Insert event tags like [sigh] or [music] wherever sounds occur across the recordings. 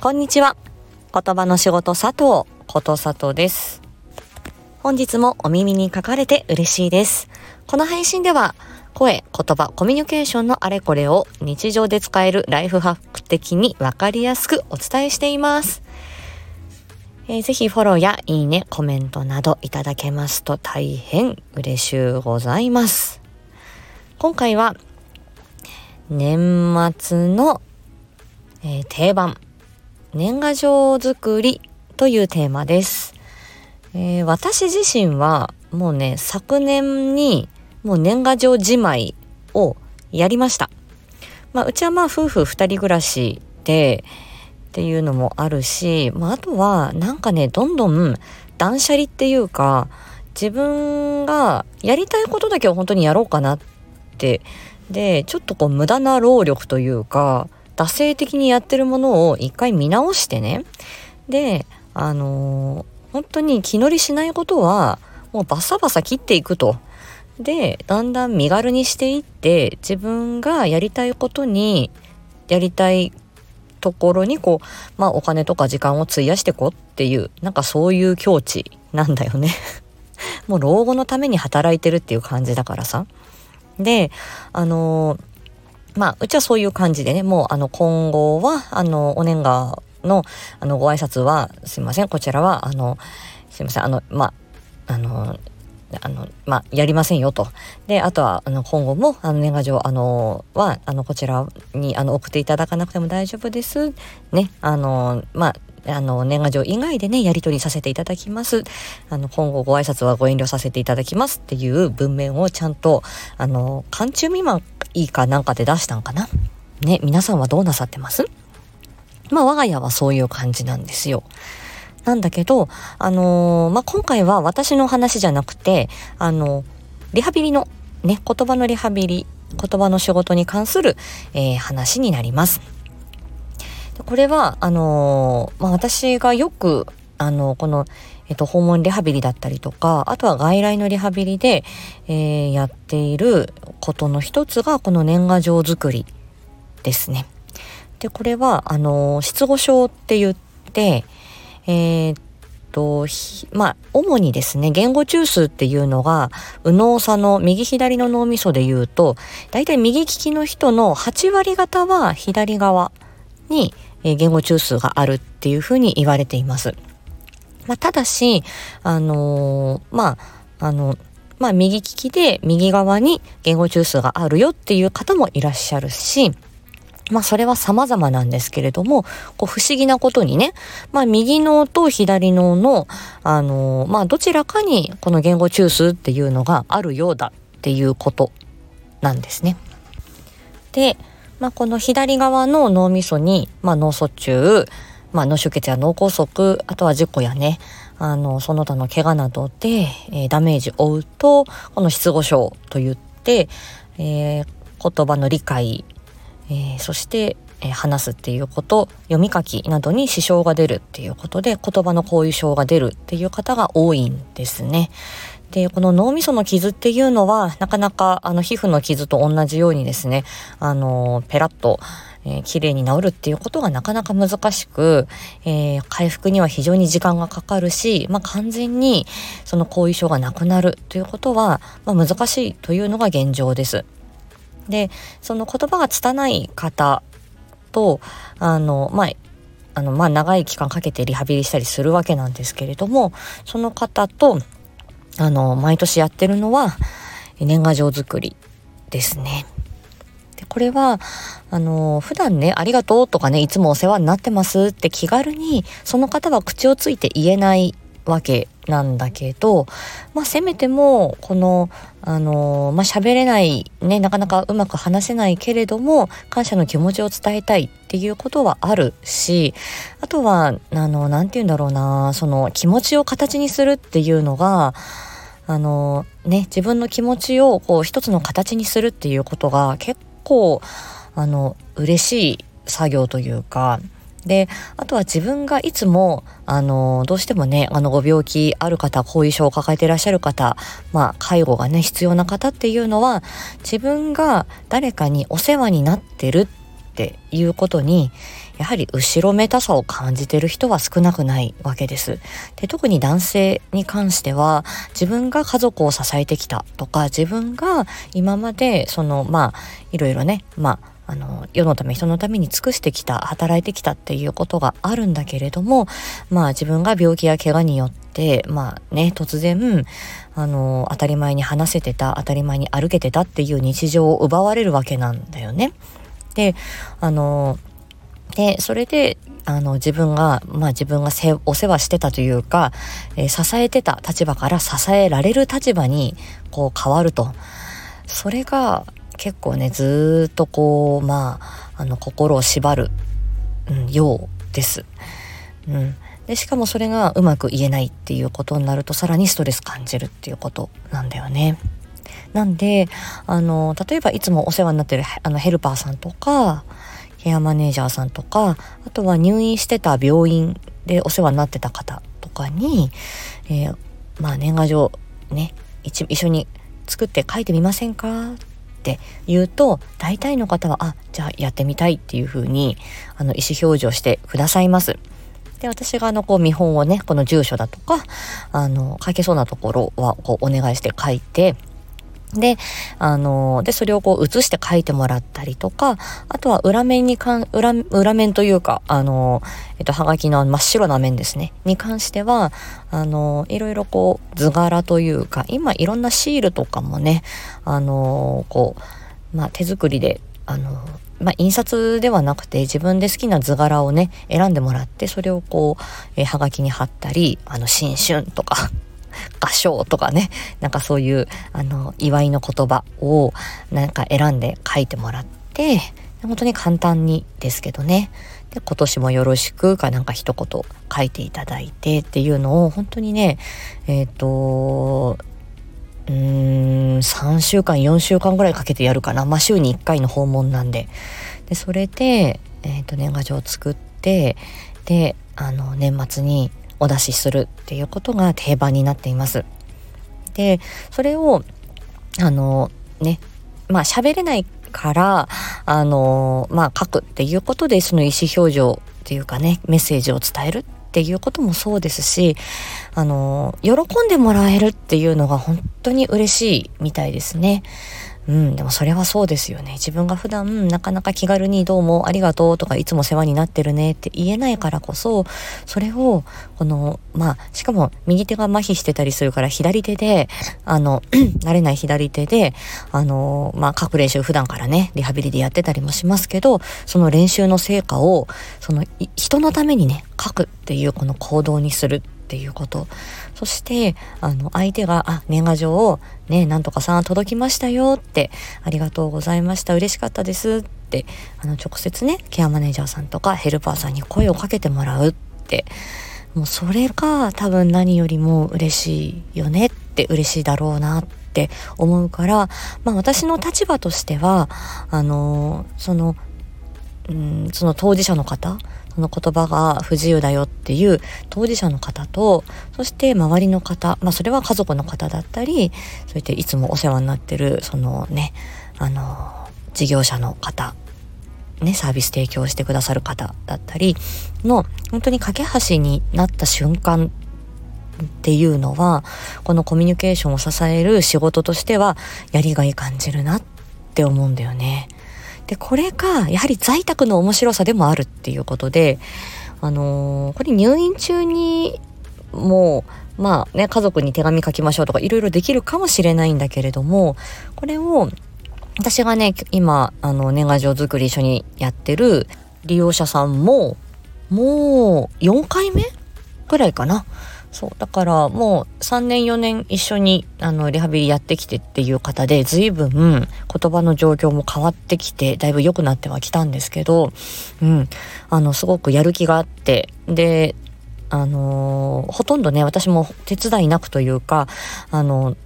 こんにちは。言葉の仕事佐藤ことさとです。本日もお耳に書かれて嬉しいです。この配信では声、言葉、コミュニケーションのあれこれを日常で使えるライフハック的にわかりやすくお伝えしています。えー、ぜひフォローやいいね、コメントなどいただけますと大変嬉しゅうございます。今回は年末の、えー、定番年賀状作りというテーマです、えー、私自身はもうね昨年にもう年賀状じまいをやりました、まあ、うちはまあ夫婦2人暮らしでっていうのもあるし、まあ、あとはなんかねどんどん断捨離っていうか自分がやりたいことだけを本当にやろうかなってでちょっとこう無駄な労力というか惰性的にやってるものを一回見直してねであのー、本当に気乗りしないことはもうバサバサ切っていくと。でだんだん身軽にしていって自分がやりたいことにやりたいところにこうまあお金とか時間を費やしてこうっていうなんかそういう境地なんだよね [laughs] もう老後のために働いてるっていう感じだからさ。であのーまあ、うちはそういう感じでね、もう、あの、今後は、あの、お年賀の、あの、ご挨拶は、すいません、こちらは、あの、すいません、あの、まあ、あの、あの、まあ、やりませんよと。で、あとは、あの、今後も、あの、年賀状、あの、は、あの、こちらに、あの、送っていただかなくても大丈夫です。ね、あの、まあ、あの、年賀状以外でね、やり取りさせていただきます。あの、今後ご挨拶はご遠慮させていただきますっていう文面をちゃんと、あの、寒中未満いいかなんかで出したんかな？ね、皆さんはどうなさってます？まあ、我が家はそういう感じなんですよ。なんだけど、あのー、まあ、今回は私の話じゃなくて、あの、リハビリの、ね、言葉のリハビリ、言葉の仕事に関する、えー、話になります。これは、あのー、まあ、私がよく、あの、この、えっと、訪問リハビリだったりとか、あとは外来のリハビリで、えー、やっていることの一つが、この年賀状作りですね。で、これは、あの、失語症って言って、えー、っと、まあ、主にですね、言語中枢っていうのが、右脳左脳、右左の脳みそで言うと、だいたい右利きの人の8割方は左側に、え、言語中枢があるっていうふうに言われています。まあ、ただし、あのー、まあ、あの、まあ、右利きで右側に言語中枢があるよっていう方もいらっしゃるし、まあそれは様々なんですけれども、こう不思議なことにね、まあ右脳と左脳の、あのー、まあどちらかにこの言語中枢っていうのがあるようだっていうことなんですね。で、まあこの左側の脳みそに、まあ脳卒中、まあ、脳出血や脳梗塞、あとは事故やね、あの、その他の怪我などで、えー、ダメージを負うと、この失語症といって、えー、言葉の理解、えー、そして、え話すっていうこと、読み書きなどに支障が出るっていうことで、言葉の後遺症が出るっていう方が多いんですね。で、この脳みその傷っていうのは、なかなか、あの、皮膚の傷と同じようにですね、あの、ペラッと、えー、綺麗に治るっていうことがなかなか難しく、えー、回復には非常に時間がかかるし、まあ、完全にその後遺症がなくなるということは、まあ、難しいというのが現状です。で、その言葉が拙い方と、あの、まあ、あの、まあ、長い期間かけてリハビリしたりするわけなんですけれども、その方と、あの、毎年やってるのは、年賀状作りですね。でこれはあの普段ねありがとうとかねいつもお世話になってますって気軽にその方は口をついて言えないわけなんだけど、まあ、せめてもこのあのまあ喋れないねなかなかうまく話せないけれども感謝の気持ちを伝えたいっていうことはあるしあとはあの何て言うんだろうなその気持ちを形にするっていうのがあのね自分の気持ちをこう一つの形にするっていうことが結構あの嬉しい作業というか。であとは自分がいつもあのどうしてもねあのご病気ある方後遺症を抱えていらっしゃる方まあ介護がね必要な方っていうのは自分が誰かにお世話になってるっっていうことにやはり後ろめたさを感じてる人は少なくないわけです。で特に男性に関しては自分が家族を支えてきたとか自分が今までそのまあいろいろねまああの世のため人のために尽くしてきた働いてきたっていうことがあるんだけれどもまあ自分が病気や怪我によってまあね突然あの当たり前に話せてた当たり前に歩けてたっていう日常を奪われるわけなんだよね。であのでそれであの自分がまあ自分がお世話してたというか、えー、支えてた立場から支えられる立場にこう変わるとそれが結構ねずっとこうまああの心を縛る、うん、ようです。うん、でしかもそれがうまく言えないっていうことになるとさらにストレス感じるっていうことなんだよね。なんであの例えばいつもお世話になってるあのヘルパーさんとかケアマネージャーさんとかあとは入院してた病院でお世話になってた方とかに、えー、まあ年賀状ね一緒に作って書いてみませんかって言うと大体の方はあじゃあやってみたいっていうふうにあの意思表示をしてくださいます。で私があのこう見本をねこの住所だとかあの書けそうなところはこうお願いして書いてで、あの、で、それをこう写して書いてもらったりとか、あとは裏面にかん、裏、裏面というか、あの、えっと、はがきの真っ白な面ですね、に関しては、あの、いろいろこう図柄というか、今いろんなシールとかもね、あの、こう、まあ手作りで、あの、まあ、印刷ではなくて自分で好きな図柄をね選んでもらってそれをこう、えー、はがきに貼ったりあの新春とか合唱とかねなんかそういうあの祝いの言葉をなんか選んで書いてもらって本当に簡単にですけどね。で今年もよろしくかなんか一言書いていただいてっていうのを本当にねえっ、ー、とうーん3週間4週間ぐらいかけてやるかな。まあ週に1回の訪問なんで。でそれで、えーと年賀状を作ってであの年末にお出しするっていうことが定番になっています。でそれをあのねまあ喋れないからあのまあ書くっていうことでその意思表示っていうかねメッセージを伝えるっていうこともそうですしあの喜んでもらえるっていうのが本当に嬉しいみたいですね。うん、でもそれはそうですよね。自分が普段なかなか気軽にどうもありがとうとかいつも世話になってるねって言えないからこそ、それを、この、まあ、しかも右手が麻痺してたりするから左手で、あの、[clears throat] 慣れない左手で、あの、まあ、各練習普段からね、リハビリでやってたりもしますけど、その練習の成果を、その、人のためにね、書くっていうこの行動にするっていうこと。そしてあの相手が「あ年賀状をねなんとかさん届きましたよ」って「ありがとうございました嬉しかったです」ってあの直接ねケアマネージャーさんとかヘルパーさんに声をかけてもらうってもうそれが多分何よりも嬉しいよねって嬉しいだろうなって思うからまあ私の立場としてはあのそのうんその当事者の方その言葉が不自由だよっていう当事者の方とそして周りの方まあそれは家族の方だったりそうやっていつもお世話になってるそのねあの事業者の方ね、サービス提供してくださる方だったりの本当に架け橋になった瞬間っていうのはこのコミュニケーションを支える仕事としてはやりがい感じるなって思うんだよね。で、これが、やはり在宅の面白さでもあるっていうことで、あのー、これ入院中にもう、まあね、家族に手紙書きましょうとかいろいろできるかもしれないんだけれども、これを、私がね、今、あの、年賀状作り一緒にやってる利用者さんも、もう4回目ぐらいかな。そうだからもう3年4年一緒にあのリハビリやってきてっていう方で随分言葉の状況も変わってきてだいぶ良くなってはきたんですけど、うん、あのすごくやる気があってであのー、ほとんどね私も手伝いなくというかあの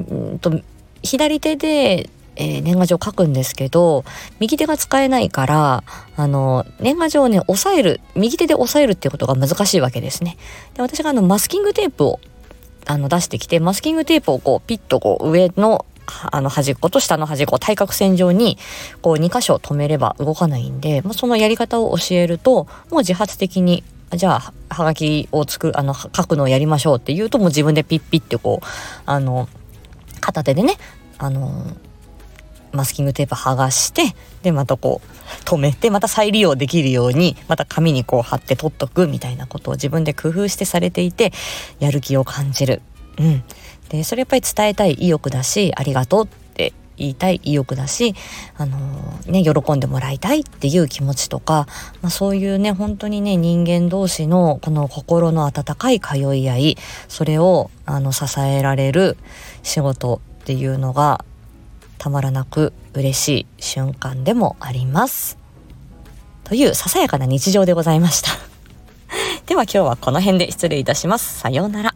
んと左手でえー、年賀状書くんですけど右手が使えないからあの年賀状をね押さえる右手で押さえるっていうことが難しいわけですね。で私があのマスキングテープをあの出してきてマスキングテープをこうピッとこう上のあの端っこと下の端っこ対角線上にこう2箇所止めれば動かないんで、まあ、そのやり方を教えるともう自発的にじゃあはがきを作るあの書くのをやりましょうって言うともう自分でピッピッてこうあの片手でねあのマスキングテープ剥がしてでまたこう止めてまた再利用できるようにまた紙にこう貼って取っとくみたいなことを自分で工夫してされていてやる気を感じる。うん、でそれやっぱり伝えたい意欲だしありがとうって言いたい意欲だし、あのー、ね、喜んでもらいたいっていう気持ちとか、まあ、そういうね本当にね人間同士のこの心の温かい通い合いそれをあの支えられる仕事っていうのがたまらなく嬉しい瞬間でもあります。というささやかな日常でございました。[laughs] では今日はこの辺で失礼いたします。さようなら。